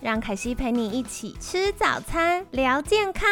让凯西陪你一起吃早餐，聊健康。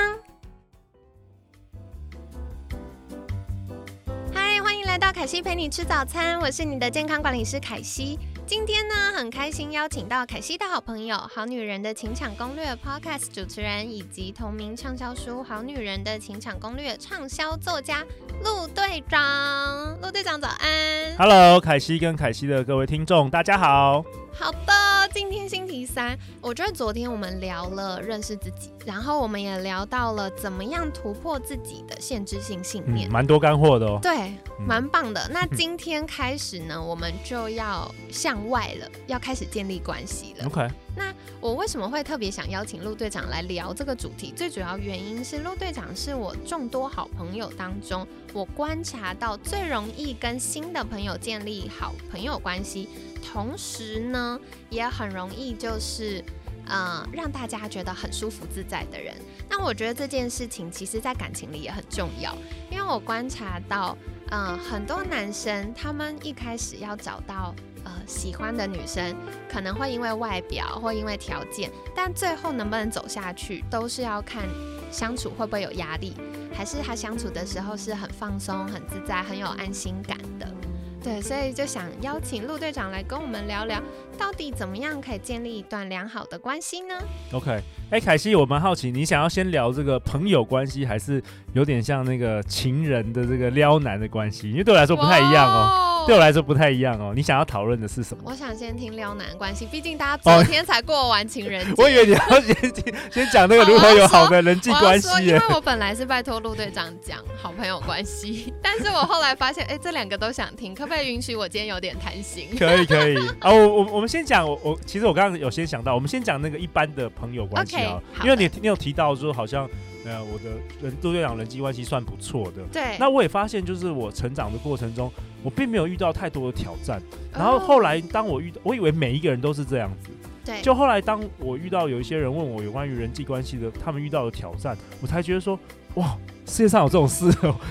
嗨，欢迎来到凯西陪你吃早餐，我是你的健康管理师凯西。今天呢，很开心邀请到凯西的好朋友《好女人的情场攻略》Podcast 主持人，以及同名畅销书《好女人的情场攻略》畅销作家陆队长。陆队长早安！Hello，凯西跟凯西的各位听众，大家好。好的，今天星期三，我觉得昨天我们聊了认识自己，然后我们也聊到了怎么样突破自己的限制性信念，蛮多干货的哦。对，蛮棒的。那今天开始呢，我们就要向外了，要开始建立关系了。OK。那我为什么会特别想邀请陆队长来聊这个主题？最主要原因是陆队长是我众多好朋友当中，我观察到最容易跟新的朋友建立好朋友关系，同时呢，也很容易就是，呃，让大家觉得很舒服自在的人。那我觉得这件事情其实在感情里也很重要，因为我观察到，嗯，很多男生他们一开始要找到。呃，喜欢的女生可能会因为外表或因为条件，但最后能不能走下去，都是要看相处会不会有压力，还是他相处的时候是很放松、很自在、很有安心感的。对，所以就想邀请陆队长来跟我们聊聊，到底怎么样可以建立一段良好的关系呢？OK，哎，凯西，我蛮好奇，你想要先聊这个朋友关系，还是有点像那个情人的这个撩男的关系？因为对我来说不太一样哦。对我来说不太一样哦，你想要讨论的是什么？我想先听撩男关系，毕竟大家昨天才过完情人节。我以为你要先听，先讲那个如何有好的人际关系。因为我本来是拜托陆队长讲好朋友关系，但是我后来发现，哎，这两个都想听，可不可以允许我今天有点贪心？可以可以 啊，我我我们先讲，我我其实我刚刚有先想到，我们先讲那个一般的朋友关系啊，因为你你有提到说好像。呃，我的人陆队长人际关系算不错的。对。那我也发现，就是我成长的过程中，我并没有遇到太多的挑战。然后后来，当我遇到，我以为每一个人都是这样子。对。就后来，当我遇到有一些人问我有关于人际关系的，他们遇到的挑战，我才觉得说，哇，世界上有这种事，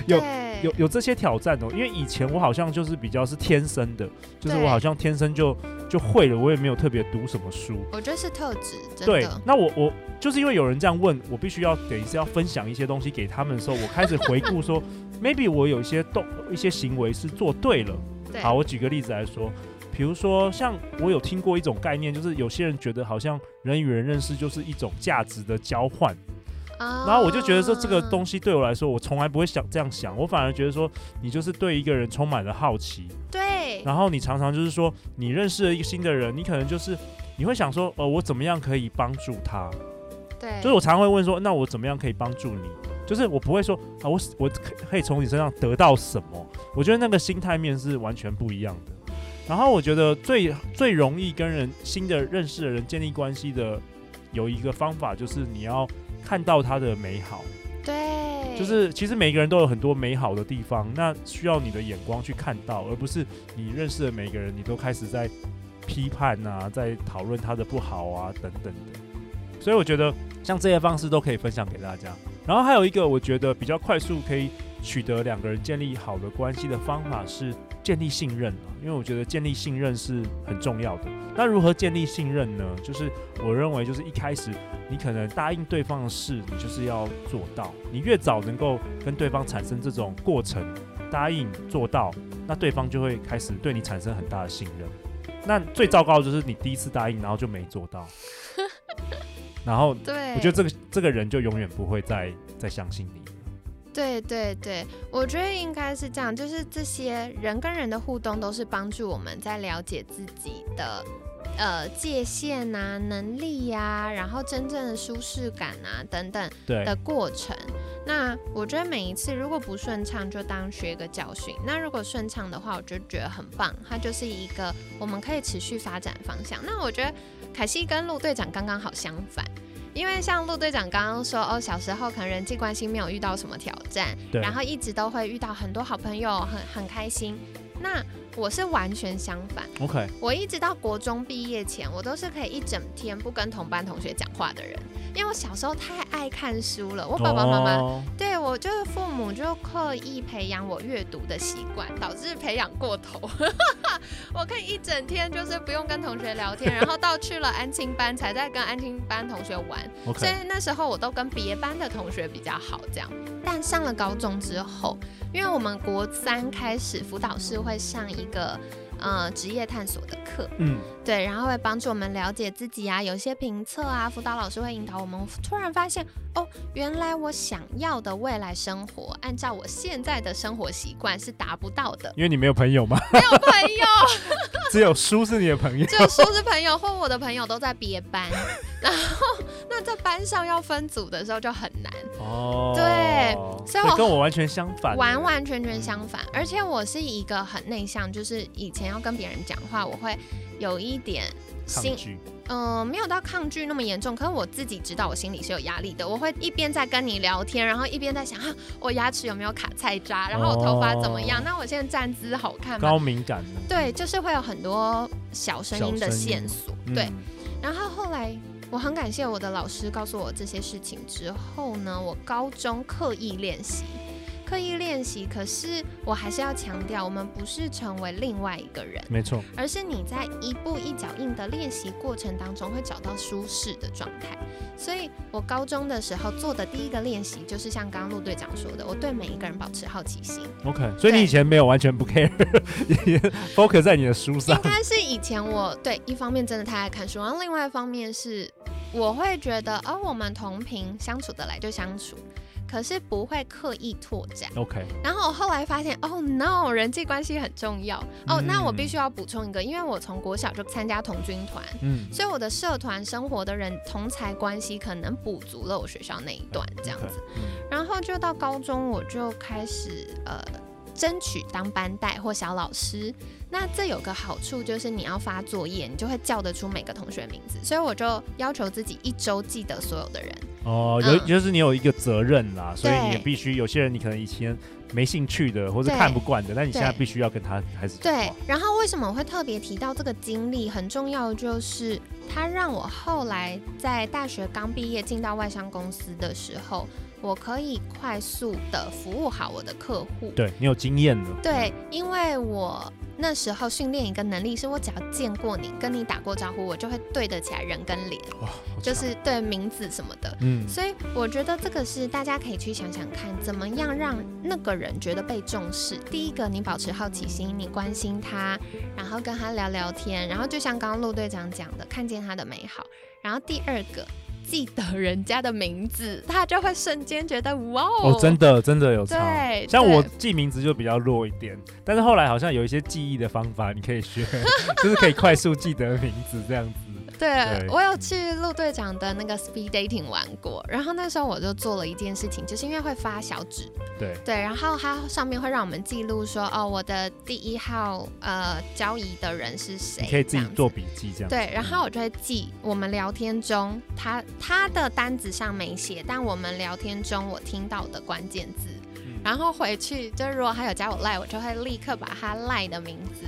有有有这些挑战哦。因为以前我好像就是比较是天生的，就是我好像天生就就会了，我也没有特别读什么书。我觉得是特质，对。那我我。就是因为有人这样问我，必须要等于是要分享一些东西给他们的时候，我开始回顾说，maybe 我有一些动一些行为是做对了。好，我举个例子来说，比如说像我有听过一种概念，就是有些人觉得好像人与人认识就是一种价值的交换。然后我就觉得说这个东西对我来说，我从来不会想这样想，我反而觉得说你就是对一个人充满了好奇。对。然后你常常就是说你认识了一个新的人，你可能就是你会想说，呃，我怎么样可以帮助他？对，就是我常常会问说，那我怎么样可以帮助你？就是我不会说啊，我我可以从你身上得到什么？我觉得那个心态面是完全不一样的。然后我觉得最最容易跟人新的认识的人建立关系的有一个方法，就是你要看到他的美好。对，就是其实每个人都有很多美好的地方，那需要你的眼光去看到，而不是你认识的每个人你都开始在批判啊，在讨论他的不好啊等等的。所以我觉得像这些方式都可以分享给大家。然后还有一个我觉得比较快速可以取得两个人建立好的关系的方法是建立信任因为我觉得建立信任是很重要的。那如何建立信任呢？就是我认为就是一开始你可能答应对方的事，你就是要做到。你越早能够跟对方产生这种过程，答应做到，那对方就会开始对你产生很大的信任。那最糟糕的就是你第一次答应，然后就没做到。然后，对，我觉得这个这个人就永远不会再再相信你了。对对对，我觉得应该是这样，就是这些人跟人的互动都是帮助我们在了解自己的呃界限啊、能力呀，然后真正的舒适感啊等等的过程。那我觉得每一次如果不顺畅，就当学一个教训；那如果顺畅的话，我就觉得很棒，它就是一个我们可以持续发展方向。那我觉得凯西跟陆队长刚刚好相反，因为像陆队长刚刚说，哦，小时候可能人际关系没有遇到什么挑战，然后一直都会遇到很多好朋友，很很开心。那我是完全相反，OK，我一直到国中毕业前，我都是可以一整天不跟同班同学讲话的人，因为我小时候太爱看书了。我爸爸妈妈、哦对我就是父母就刻意培养我阅读的习惯，导致培养过头。我可以一整天就是不用跟同学聊天，然后到去了安亲班才在跟安亲班同学玩，所以那时候我都跟别班的同学比较好，这样。但上了高中之后，因为我们国三开始辅导是会上一个呃职业探索的课，嗯，对，然后会帮助我们了解自己啊，有些评测啊，辅导老师会引导我们。突然发现，哦，原来我想要的未来生活，按照我现在的生活习惯是达不到的。因为你没有朋友吗，没有朋友，只有书是你的朋友。只有书是朋友或我的朋友都在别班，然后那在班上要分组的时候就很难。哦，对我跟我完全相反，完完全全相反，而且我是一个很内向，就是以前要跟别人讲话，我会有一点心，抗拒。嗯、没有到抗拒那么严重，可是我自己知道我心里是有压力的，我会一边在跟你聊天，然后一边在想，啊，我牙齿有没有卡菜渣，然后我头发怎么样，哦那我现在站姿好看吗？高敏感，对，就是会有很多小声音的线索，嗯对。然后后来我很感谢我的老师告诉我这些事情之后呢，我高中刻意练习，刻意练习。可是我还是要强调，我们不是成为另外一个人，没错，而是你在一步一脚印的练习过程当中会找到舒适的状态。所以我高中的时候做的第一个练习，就是像刚刚陆队长说的，我对每一个人保持好奇心。OK，所以你以前没有完全不 care，也 focus 在你的书上应。该是以前我对一方面真的太爱看书，然后另外一方面是我会觉得，哦，我们同频相处得来就相处，可是不会刻意拓展。OK，然后我后来发现，哦 no，人际关系很重要。哦，那我嗯必须要补充一个，因为我从国小就参加童军团，嗯，所以我的社团生活的人同才关系可能补足了我学校那一段这样子。嗯然后就到高中，我就开始呃争取当班带或小老师。那这有个好处就是你要发作业，你就会叫得出每个同学名字，所以我就要求自己一周记得所有的人。哦，有嗯就是你有一个责任啦，所以你也必须有些人你可能以前没兴趣的或者看不惯的，但你现在必须要跟他开始对。，然后为什么我会特别提到这个经历？很重要，就是它让我后来在大学刚毕业进到外商公司的时候，我可以快速的服务好我的客户。对你有经验了，对，因为我那时候训练一个能力，是我只要见过你，跟你打过招呼，我就会对得起来人跟脸，就是对名字什么的。嗯，所以我觉得这个是大家可以去想想看，怎么样让那个人觉得被重视。第一个，你保持好奇心，你关心他，然后跟他聊聊天，然后就像刚刚陆队长讲的，看见他的美好。然后第二个，记得人家的名字，他就会瞬间觉得哇哦，真的真的有差。对，像我记名字就比较弱一点，但是后来好像有一些记忆的方法，你可以学，就是可以快速记得名字这样子。对对。我有去陆队长的那个 speed dating 玩过，然后那时候我就做了一件事情，就是因为会发小纸，对，对，然后它上面会让我们记录说，哦，我的第一号呃交易的人是谁，你可以自己做笔记这样。对，然后我就会记我们聊天中他他的单子上没写，但我们聊天中我听到的关键字，嗯。然后回去就是如果他有加我赖，我就会立刻把他赖的名字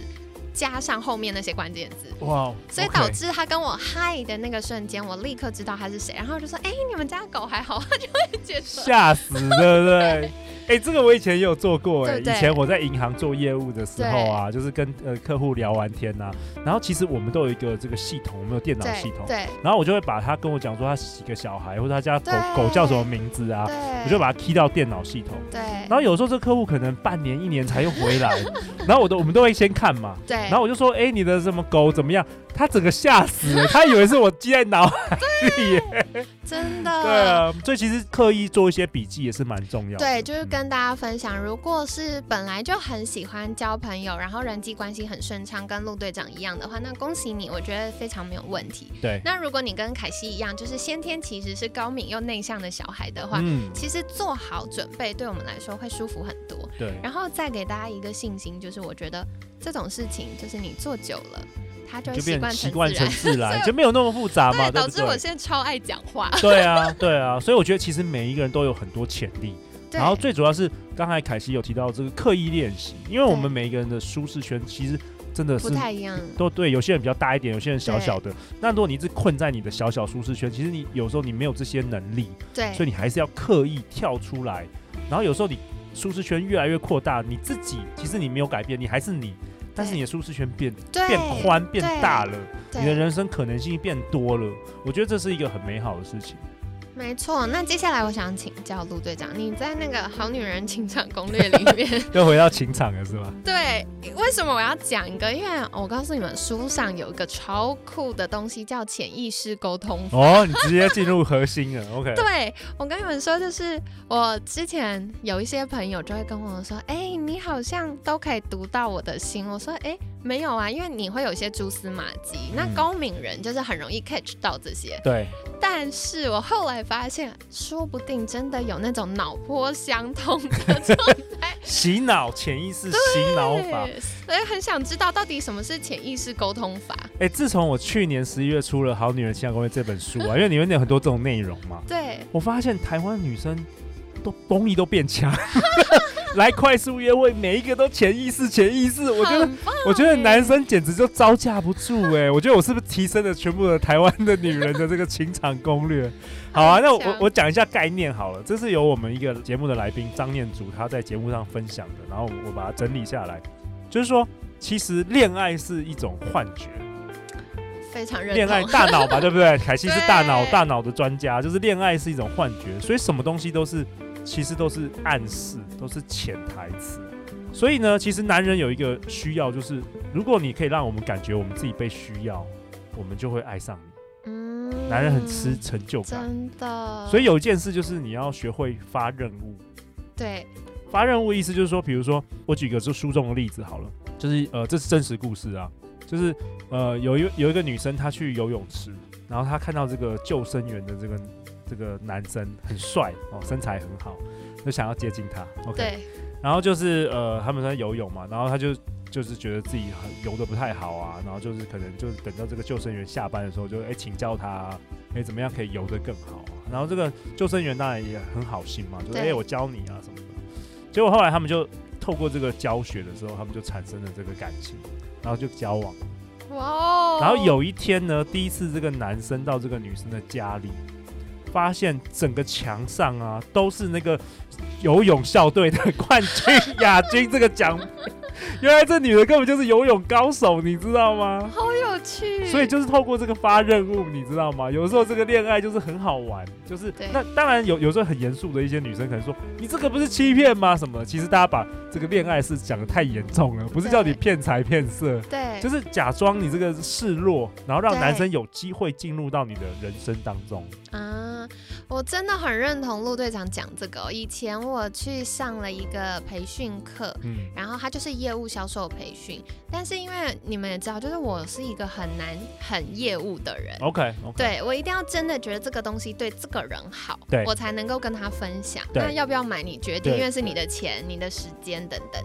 加上后面那些关键字。哇，所以导致他跟我嗨的那个瞬间，我立刻知道他是谁，然后就说：“哎、你们家狗还好？”他 就会觉得吓死，对不对？哎、这个我以前也有做过哎、以前我在银行做业务的时候啊，就是跟呃客户聊完天呐、然后其实我们都有一个这个系统，我们有电脑系统，对对然后我就会把他跟我讲说他几个小孩，或者他家狗狗叫什么名字啊，我就把它 key 到电脑系统。对，然后有时候这客户可能半年一年才又回来，然后我都我们都会先看嘛，对，然后我就说，哎、你的什么狗怎么样？他整个吓死了，他以为是我记在脑海，里耶。真的。对啊，所以其实刻意做一些笔记也是蛮重要的。对，就是嗯跟大家分享，如果是本来就很喜欢交朋友，然后人际关系很顺畅，跟陆队长一样的话，那恭喜你，我觉得非常没有问题。对，那如果你跟凯西一样，就是先天其实是高敏又内向的小孩的话，嗯，其实做好准备对我们来说会舒服很多。对，然后再给大家一个信心，就是我觉得这种事情，就是你做久了，它就会习惯成习惯成自然。就没有那么复杂嘛，对，导致我？现在超爱讲话。对啊，对啊，所以我觉得其实每一个人都有很多潜力，对然后最主要是刚才凯西有提到这个刻意练习，因为我们每一个人的舒适圈其实真的是不太一样。都对，有些人比较大一点，有些人小小的。那如果你一直困在你的小小舒适圈，其实你有时候你没有这些能力，对，所以你还是要刻意跳出来。然后有时候你舒适圈越来越扩大，你自己其实你没有改变，你还是你，但是你的舒适圈变变宽变大了，你的人生可能性变多了。我觉得这是一个很美好的事情。没错，那接下来我想请教陆队长，你在那个《好女人情场攻略》里面，又回到情场了是吧？对，为什么我要讲一个？因为我告诉你们，书上有一个超酷的东西叫潜意识沟通。哦，你直接进入核心了，OK？对我跟你们说，就是我之前有一些朋友就会跟我说，哎、你好像都可以读到我的心。我说，哎、没有啊，因为你会有一些蛛丝马迹。那嗯高敏人就是很容易 catch 到这些，对，但是我后来发现，说不定真的有那种脑波相通的状态。洗脑潜意识洗脑法。对，所以很想知道到底什么是潜意识沟通法。哎、自从我去年十一月出了《好女人情感攻略》这本书啊，因为里面有很多这种内容嘛，对，我发现台湾女生都功力都变强，来快速约会，每一个都潜意识潜意识，我觉得。我觉得欸男生简直就招架不住哎、我觉得我是不是提升了全部的台湾的女人的这个情场攻略？好啊，那我我我讲一下概念好了，这是由我们一个节目的来宾张念祖他在节目上分享的，然后我把它整理下来，就是说，其实恋爱是一种幻觉，非常认恋爱。大脑吧，对不对？凯西是大脑大脑的专家，就是恋爱是一种幻觉，所以什么东西都是其实都是暗示，都是潜台词。所以呢，其实男人有一个需要，就是如果你可以让我们感觉我们自己被需要，我们就会爱上你。嗯男人很吃成就感，真的。所以有一件事就是你要学会发任务。对，发任务意思就是说，比如说我举个就书中的例子好了，就是呃这是真实故事啊，就是呃有一有一个女生她去游泳池，然后她看到这个救生员的这个这个男生很帅哦，身材很好，就想要接近他。OK，对，然后就是呃他们在游泳嘛，然后他就就是觉得自己很游的不太好啊，然后就是可能就是等到这个救生员下班的时候就哎请教他，哎怎么样可以游得更好啊，然后这个救生员当然也很好心嘛，就哎我教你啊什么的。结果后来他们就透过这个教学的时候，他们就产生了这个感情，然后就交往。哇哦。然后有一天呢，第一次这个男生到这个女生的家里，发现整个墙上啊都是那个游泳校队的冠军、亚军这个奖。原来这女的根本就是游泳高手，你知道吗？好有趣。所以就是透过这个发任务，你知道吗？有时候这个恋爱就是很好玩，就是那当然有有时候很严肃的一些女生可能说你这个不是欺骗吗？什么？其实大家把这个恋爱是讲的太严重了，不是叫你骗财骗色，对，就是假装你这个示弱，然后让男生有机会进入到你的人生当中。啊，我真的很认同陆队长讲这个哦、以前我去上了一个培训课，嗯，然后他就是业务销售培训，但是因为你们也知道，就是我是一个很难很业务的人。OK OK，对我一定要真的觉得这个东西对这个人好，对我才能够跟他分享。那要不要买你决定，因为是你的钱、你的时间等等。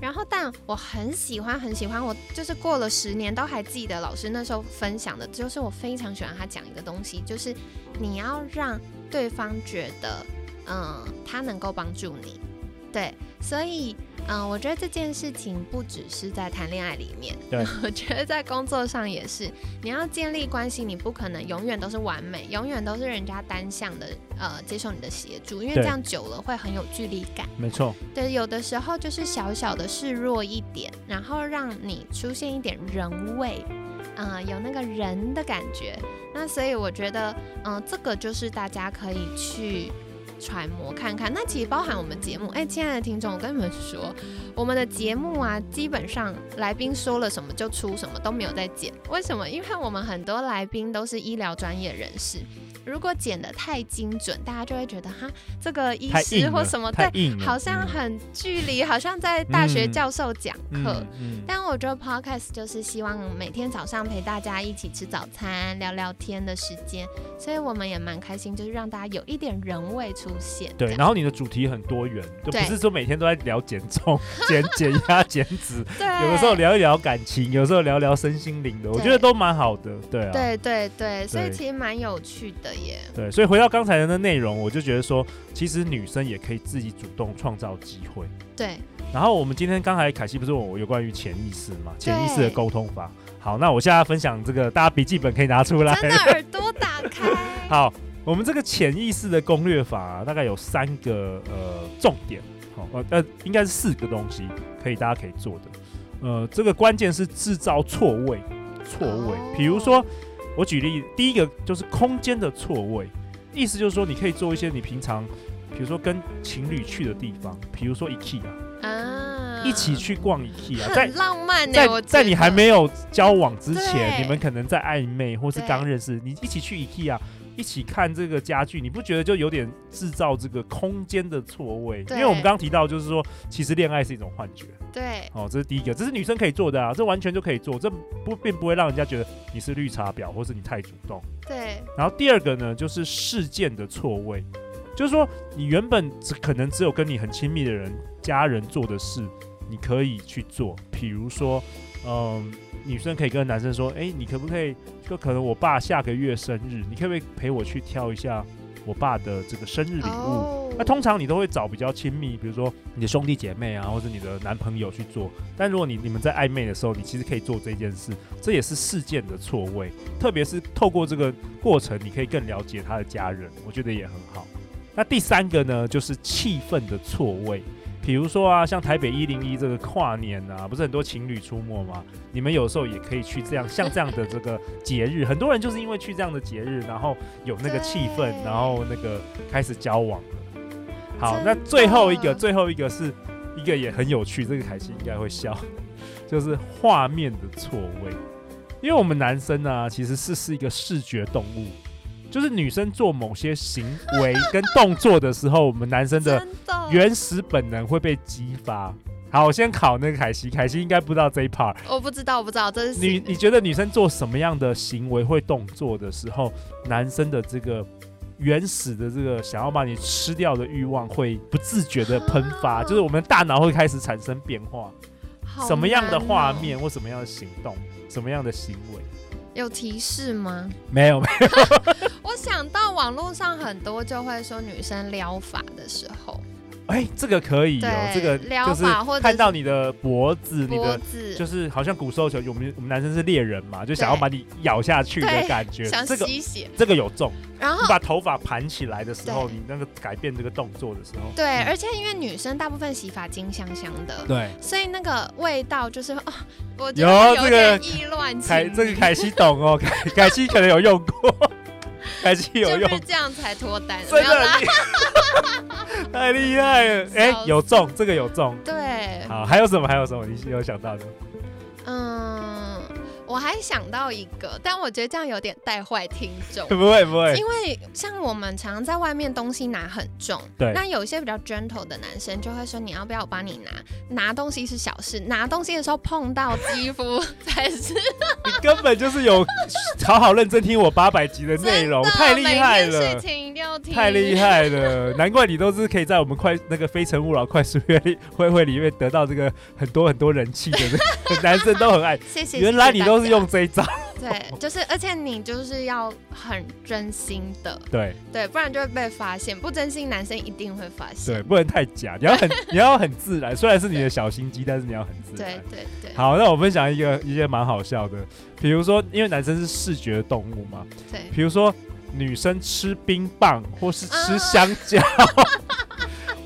然后，但我很喜欢，很喜欢，我就是过了十年都还记得老师那时候分享的，就是我非常喜欢他讲一个东西，就是你要让对方觉得，嗯，他能够帮助你。对，所以，嗯，我觉得这件事情不只是在谈恋爱里面，对，我觉得在工作上也是。你要建立关系，你不可能永远都是完美，永远都是人家单向的，呃，接受你的协助，因为这样久了会很有距离感。没错，对，有的时候就是小小的示弱一点，然后让你出现一点人味，嗯、有那个人的感觉。那所以我觉得，嗯、这个就是大家可以去揣摩看看。那其实包含我们节目，哎，亲爱的听众，我跟你们说，我们的节目啊，基本上来宾说了什么就出什么，都没有在剪。为什么？因为我们很多来宾都是医疗专业人士。如果剪得太精准，大家就会觉得哈，这个医师或什么对，好像很距离，好像在大学教授讲课。但我觉得 podcast 就是希望每天早上陪大家一起吃早餐、聊聊天的时间，所以我们也蛮开心，就是让大家有一点人味出现。对，然后你的主题很多元，就不是说每天都在聊减重、减减压、减脂，对，有的时候聊一聊感情，有时候聊聊身心灵的，我觉得都蛮好的。对啊，对对对，所以其实蛮有趣的耶。对，所以回到刚才的那内容，我就觉得说，其实女生也可以自己主动创造机会。对。然后我们今天刚才凯西不是问我有关于潜意识嘛？潜意识的沟通法。好，那我现在分享这个，大家笔记本可以拿出来。真的耳朵打开。好，我们这个潜意识的攻略法大概有三个呃重点，好呃呃应该是四个东西可以大家可以做的。呃，这个关键是制造错位，错位，比如说。我举例，第一个就是空间的错位，意思就是说，你可以做一些你平常，比如说跟情侣去的地方，比如说 IKEA 啊，一起去逛 IKEA，在浪漫在在你还没有交往之前，你们可能在暧昧或是刚认识，你一起去 IKEA。一起看这个家具，你不觉得就有点制造这个空间的错位？因为我们刚刚提到，就是说，其实恋爱是一种幻觉。对，哦，这是第一个，这是女生可以做的啊，这完全就可以做，这不并不会让人家觉得你是绿茶婊，或是你太主动。对。然后第二个呢，就是事件的错位，就是说，你原本只可能只有跟你很亲密的人、家人做的事，你可以去做，比如说，嗯。女生可以跟男生说：“哎，你可不可以？就可能我爸下个月生日，你可不可以陪我去挑一下我爸的这个生日礼物？那通常你都会找比较亲密，比如说你的兄弟姐妹啊，或者你的男朋友去做。但如果你你们在暧昧的时候，你其实可以做这件事，这也是事件的错位。特别是透过这个过程，你可以更了解他的家人，我觉得也很好。那第三个呢，就是气氛的错位。”比如说啊，像台北一零一这个跨年啊，不是很多情侣出没吗？你们有时候也可以去这样，像这样的这个节日，很多人就是因为去这样的节日，然后有那个气氛，然后那个开始交往了。好，那最后一个，最后一个是一个也很有趣，这个凯西应该会笑，就是画面的错位，因为我们男生呢，其实是是一个视觉动物。就是女生做某些行为跟动作的时候，我们男生的原始本能会被激发。好，我先考那个凯西，凯西应该不知道这一 part。我不知道，我不知道这是你你觉得女生做什么样的行为会动作的时候，男生的这个原始的这个想要把你吃掉的欲望会不自觉的喷发，就是我们大脑会开始产生变化。什么样的画面或什么样的行动，什么样的行为？有提示吗？没有没有。我想到网络上很多就会说女生撩法的时候。哎，这个可以哦，这个就是看到你的脖子，你的就是好像古时候有我们我们男生是猎人嘛，就想要把你咬下去的感觉，想吸血，这个有中。然后你把头发盘起来的时候，你那个改变这个动作的时候，对，而且因为女生大部分洗发精香香的，对，所以那个味道就是哦，我有这个意乱凯，这个凯西懂哦，凯凯西可能有用过。开机有用，这样才脱单，真的 太厉害了！哎，有中，这个有中，对。好，还有什么？还有什么？你有想到的？嗯。我还想到一个，但我觉得这样有点带坏听众。不会不会，因为像我们常常在外面东西拿很重，对。那有一些比较 gentle 的男生就会说：“你要不要我帮你拿？拿东西是小事，拿东西的时候碰到肌肤 才是。”你根本就是有好好认真听我八百集的内容，太厉害了！太厉害了！难怪你都是可以在我们快那个非诚勿扰快速约会会里面得到这个很多很多人气的，男生都很爱。谢谢。原来你都。是用这一招，对，就是，而且你就是要很真心的，对对，不然就会被发现。不真心，男生一定会发现。对，不能太假，你要很 你要很自然。虽然是你的小心机，但是你要很自然。对对对。好，那我分享一个一些蛮好笑的，比如说，因为男生是视觉动物嘛，对，比如说女生吃冰棒或是吃香蕉。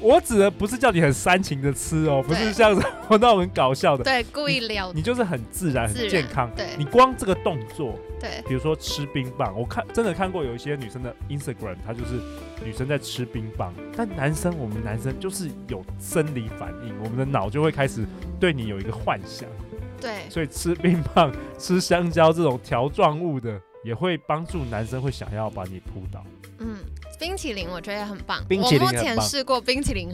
我指的不是叫你很煽情的吃哦，不是对像那种很搞笑的，对，故意撩，你就是很自然、自然很健康。对。你光这个动作，对，比如说吃冰棒，我看真的看过有一些女生的 Instagram，她就是女生在吃冰棒，但男生我们男生就是有生理反应，我们的脑就会开始对你有一个幻想，对，所以吃冰棒、吃香蕉这种条状物的，也会帮助男生会想要把你扑倒。嗯，冰淇淋我觉得也很棒，冰淇淋我目前试过冰淇淋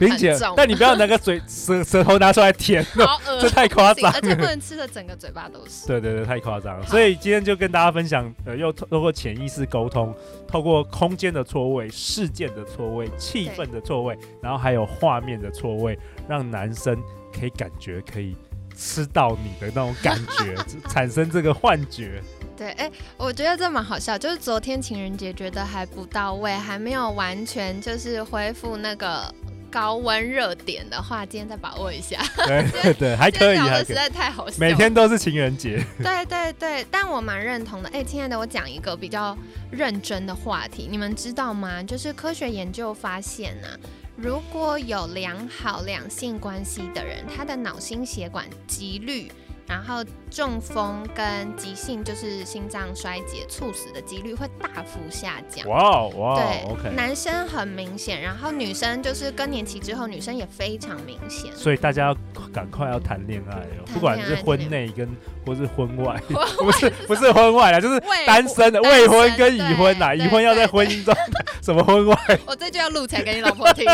但你不要拿个嘴 舌舌头拿出来舔哦，好恶这太夸张而且不。能吃的整个嘴巴都是。对对对，太夸张了。所以今天就跟大家分享，呃，又透过潜意识沟通，透过空间的错位、事件的错位、气氛的错位，然后还有画面的错位，让男生可以感觉可以吃到你的那种感觉，产生这个幻觉。对，哎、我觉得这蛮好笑，就是昨天情人节觉得还不到位，还没有完全就是恢复那个高温热点的话，今天再把握一下。对对对，还可以，聊的实在太好笑，每天都是情人节，对对对，但我蛮认同的。哎，亲爱的，我讲一个比较认真的话题，你们知道吗？就是科学研究发现啊，如果有良好两性关系的人，他的脑心血管几率。然后中风跟急性就是心脏衰竭猝死的几率会大幅下降。哇哦哇哦对，OK。男生很明显，然后女生就是更年期之后，女生也非常明显。所以大家要赶快要谈恋爱哦，不管是婚内跟或是婚外，不是 不是婚外啊，就是未单身的未婚跟已婚啦，对已婚要在婚姻中 什么婚外，我这就要录起来给你老婆听。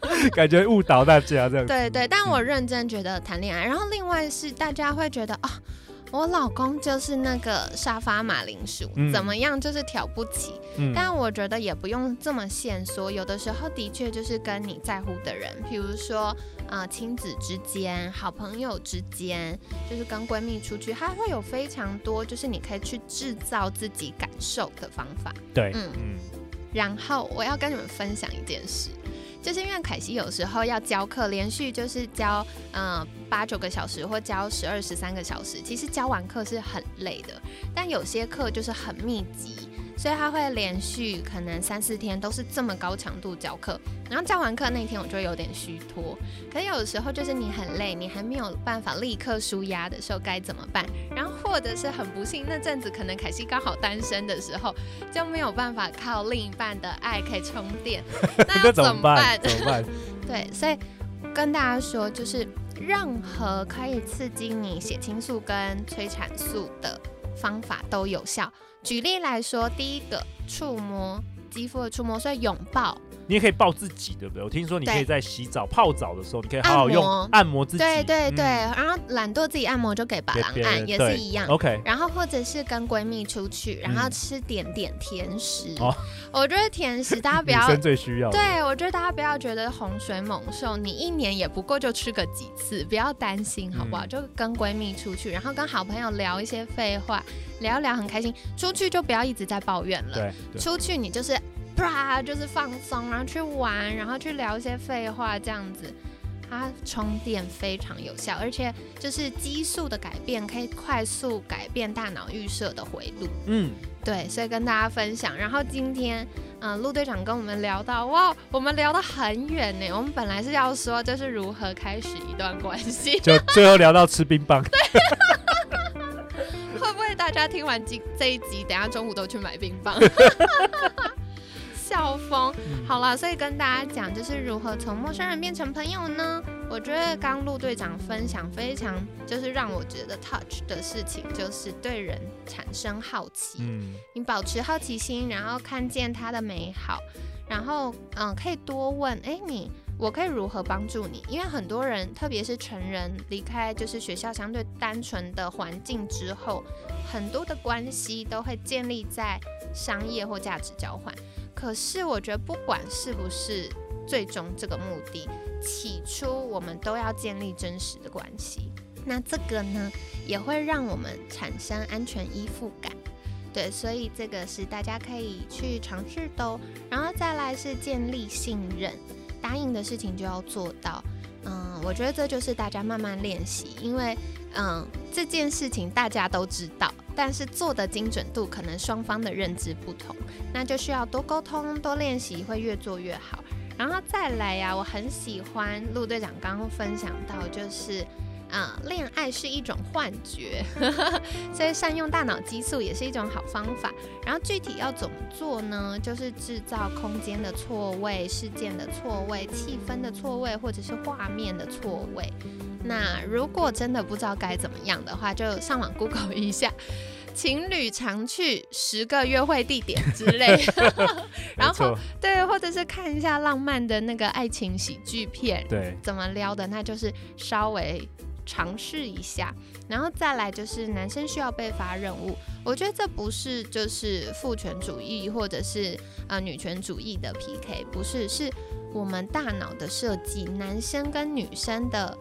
感觉误导大家这样。对对，但我认真觉得谈恋爱，然后另外是大家会觉得啊。我老公就是那个沙发马铃薯，嗯怎么样就是挑不起。嗯但我觉得也不用这么限缩，有的时候的确就是跟你在乎的人，比如说啊亲子之间、好朋友之间，就是跟闺蜜出去，它会有非常多就是你可以去制造自己感受的方法。对，嗯嗯然后我要跟你们分享一件事，就是因为凯西有时候要教课，连续就是教嗯八九个小时或教十二十三个小时，其实教完课是很累的，但有些课就是很密集。所以他会连续可能三四天都是这么高强度教课，然后教完课那天我就有点虚脱。可是有的时候就是你很累，你还没有办法立刻舒压的时候该怎么办？然后或者是很不幸那阵子可能凯西刚好单身的时候，就没有办法靠另一半的爱可以充电，那怎怎么办？办？怎么办？对，所以跟大家说，就是任何可以刺激你血清素跟催产素的方法都有效。举例来说，第一个触摸肌肤的触摸，所以拥抱，你也可以抱自己，对不对？我听说你可以在洗澡、泡澡的时候，你可以好好用按摩自己。对对对，嗯然后懒惰自己按摩就给白狼给别人按，也是一样。OK，然后或者是跟闺蜜出去，然后嗯吃点点甜食。哦我觉得甜食大家不 女要生最需要的。对，我觉得大家不要觉得洪水猛兽，你一年也不过就吃个几次，不要担心，好不好？嗯就跟闺蜜出去，然后跟好朋友聊一些废话，聊一聊很开心。出去就不要一直在抱怨了，对对出去你就是啪，就是放松，然后去玩，然后去聊一些废话，这样子。它充电非常有效，而且就是激素的改变可以快速改变大脑预设的回路。嗯，对，所以跟大家分享。然后今天，嗯、陆队长跟我们聊到，哇，我们聊得很远呢。我们本来是要说，就是如何开始一段关系，就 最后聊到吃冰棒。会不会大家听完这这一集，等下中午都去买冰棒？笑疯。嗯好了，所以跟大家讲，就是如何从陌生人变成朋友呢？我觉得刚陆队长分享非常，就是让我觉得 touch 的事情，就是对人产生好奇。嗯，你保持好奇心，然后看见他的美好，然后嗯，可以多问，哎，你我可以如何帮助你？因为很多人，特别是成人离开就是学校相对单纯的环境之后，很多的关系都会建立在商业或价值交换。可是我觉得，不管是不是最终这个目的，起初我们都要建立真实的关系。那这个呢，也会让我们产生安全依附感。对，所以这个是大家可以去尝试的哦。然后再来是建立信任，答应的事情就要做到。嗯，我觉得这就是大家慢慢练习，因为嗯这件事情大家都知道，但是做的精准度可能双方的认知不同，那就需要多沟通、多练习，会越做越好。然后再来呀，我很喜欢陆队长刚刚分享到，就是啊，恋爱是一种幻觉，所以善用大脑激素也是一种好方法。然后具体要怎么做呢？就是制造空间的错位、事件的错位、气氛的错位，或者是画面的错位。那如果真的不知道该怎么样的话，就上网 Google 一下。情侣常去十个约会地点之类，然后对，或者是看一下浪漫的那个爱情喜剧片，对，怎么撩的，那就是稍微尝试一下。然后再来就是男生需要被发任务，我觉得这不是就是父权主义或者是呃女权主义的 PK，不是，是我们大脑的设计，男生跟女生的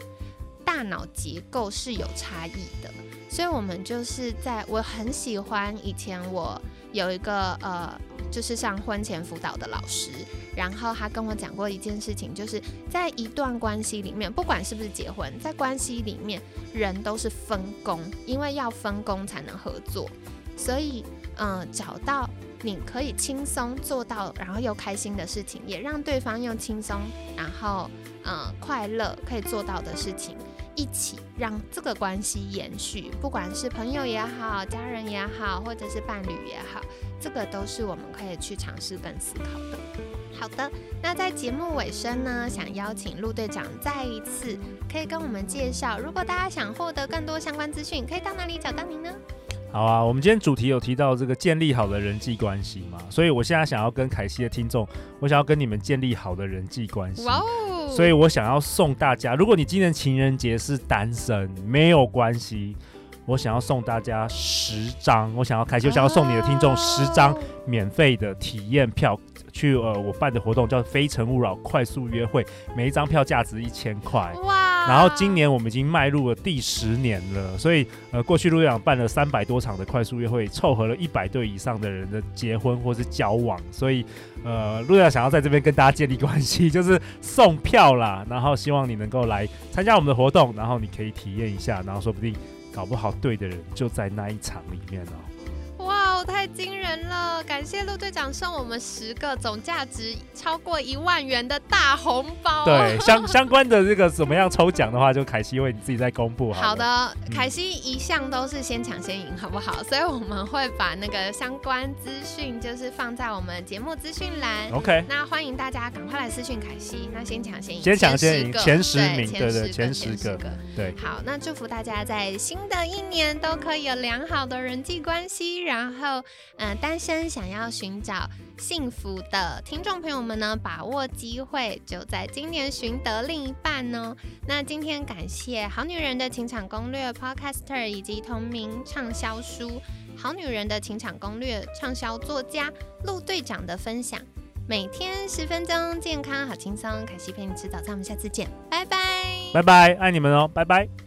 大脑结构是有差异的。所以，我们就是在我很喜欢以前我有一个呃，就是上婚前辅导的老师，然后他跟我讲过一件事情，就是在一段关系里面，不管是不是结婚，在关系里面，人都是分工，因为要分工才能合作。所以，嗯，找到你可以轻松做到，然后又开心的事情，也让对方用轻松，然后嗯快乐可以做到的事情。一起让这个关系延续，不管是朋友也好，家人也好，或者是伴侣也好，这个都是我们可以去尝试跟思考的。好的，那在节目尾声呢，想邀请陆队长再一次可以跟我们介绍，如果大家想获得更多相关资讯，可以到哪里找到您呢？好啊，我们今天主题有提到这个建立好的人际关系嘛，所以我现在想要跟凯西的听众，我想要跟你们建立好的人际关系。哇哦！所以我想要送大家，如果你今年情人节是单身，没有关系，我想要送大家十张，我想要开心，我想要送你的听众十张免费的体验票。去呃，我办的活动叫“非诚勿扰”快速约会，每一张票价值一千块。然后今年我们已经迈入了第十年了，所以呃，过去陆队长办了三百多场的快速约会，凑合了一百对以上的人的结婚或是交往。所以呃，陆队长想要在这边跟大家建立关系，就是送票啦，然后希望你能够来参加我们的活动，然后你可以体验一下，然后说不定搞不好对的人就在那一场里面哦。太惊人了！感谢陆队长送我们十个总价值超过一万元的大红包。对，相相关的这个怎么样抽奖的话，就凯西为你自己再公布。好的，凯西一向都是先抢先赢，好不好？所以我们会把那个相关资讯就是放在我们节目资讯栏。OK，那欢迎大家赶快来私讯凯西。那先抢先赢，先抢先赢，前十名，对对，前十个。对，好，那祝福大家在新的一年都可以有良好的人际关系，然后。嗯，单身想要寻找幸福的听众朋友们呢，把握机会，就在今年寻得另一半呢。那今天感谢《好女人的情场攻略》Podcaster 以及同名畅销书《好女人的情场攻略》畅销作家陆队长的分享。每天十分钟，健康好轻松。凯西陪你吃早餐，我们下次见，拜拜，拜拜，爱你们哦，拜拜。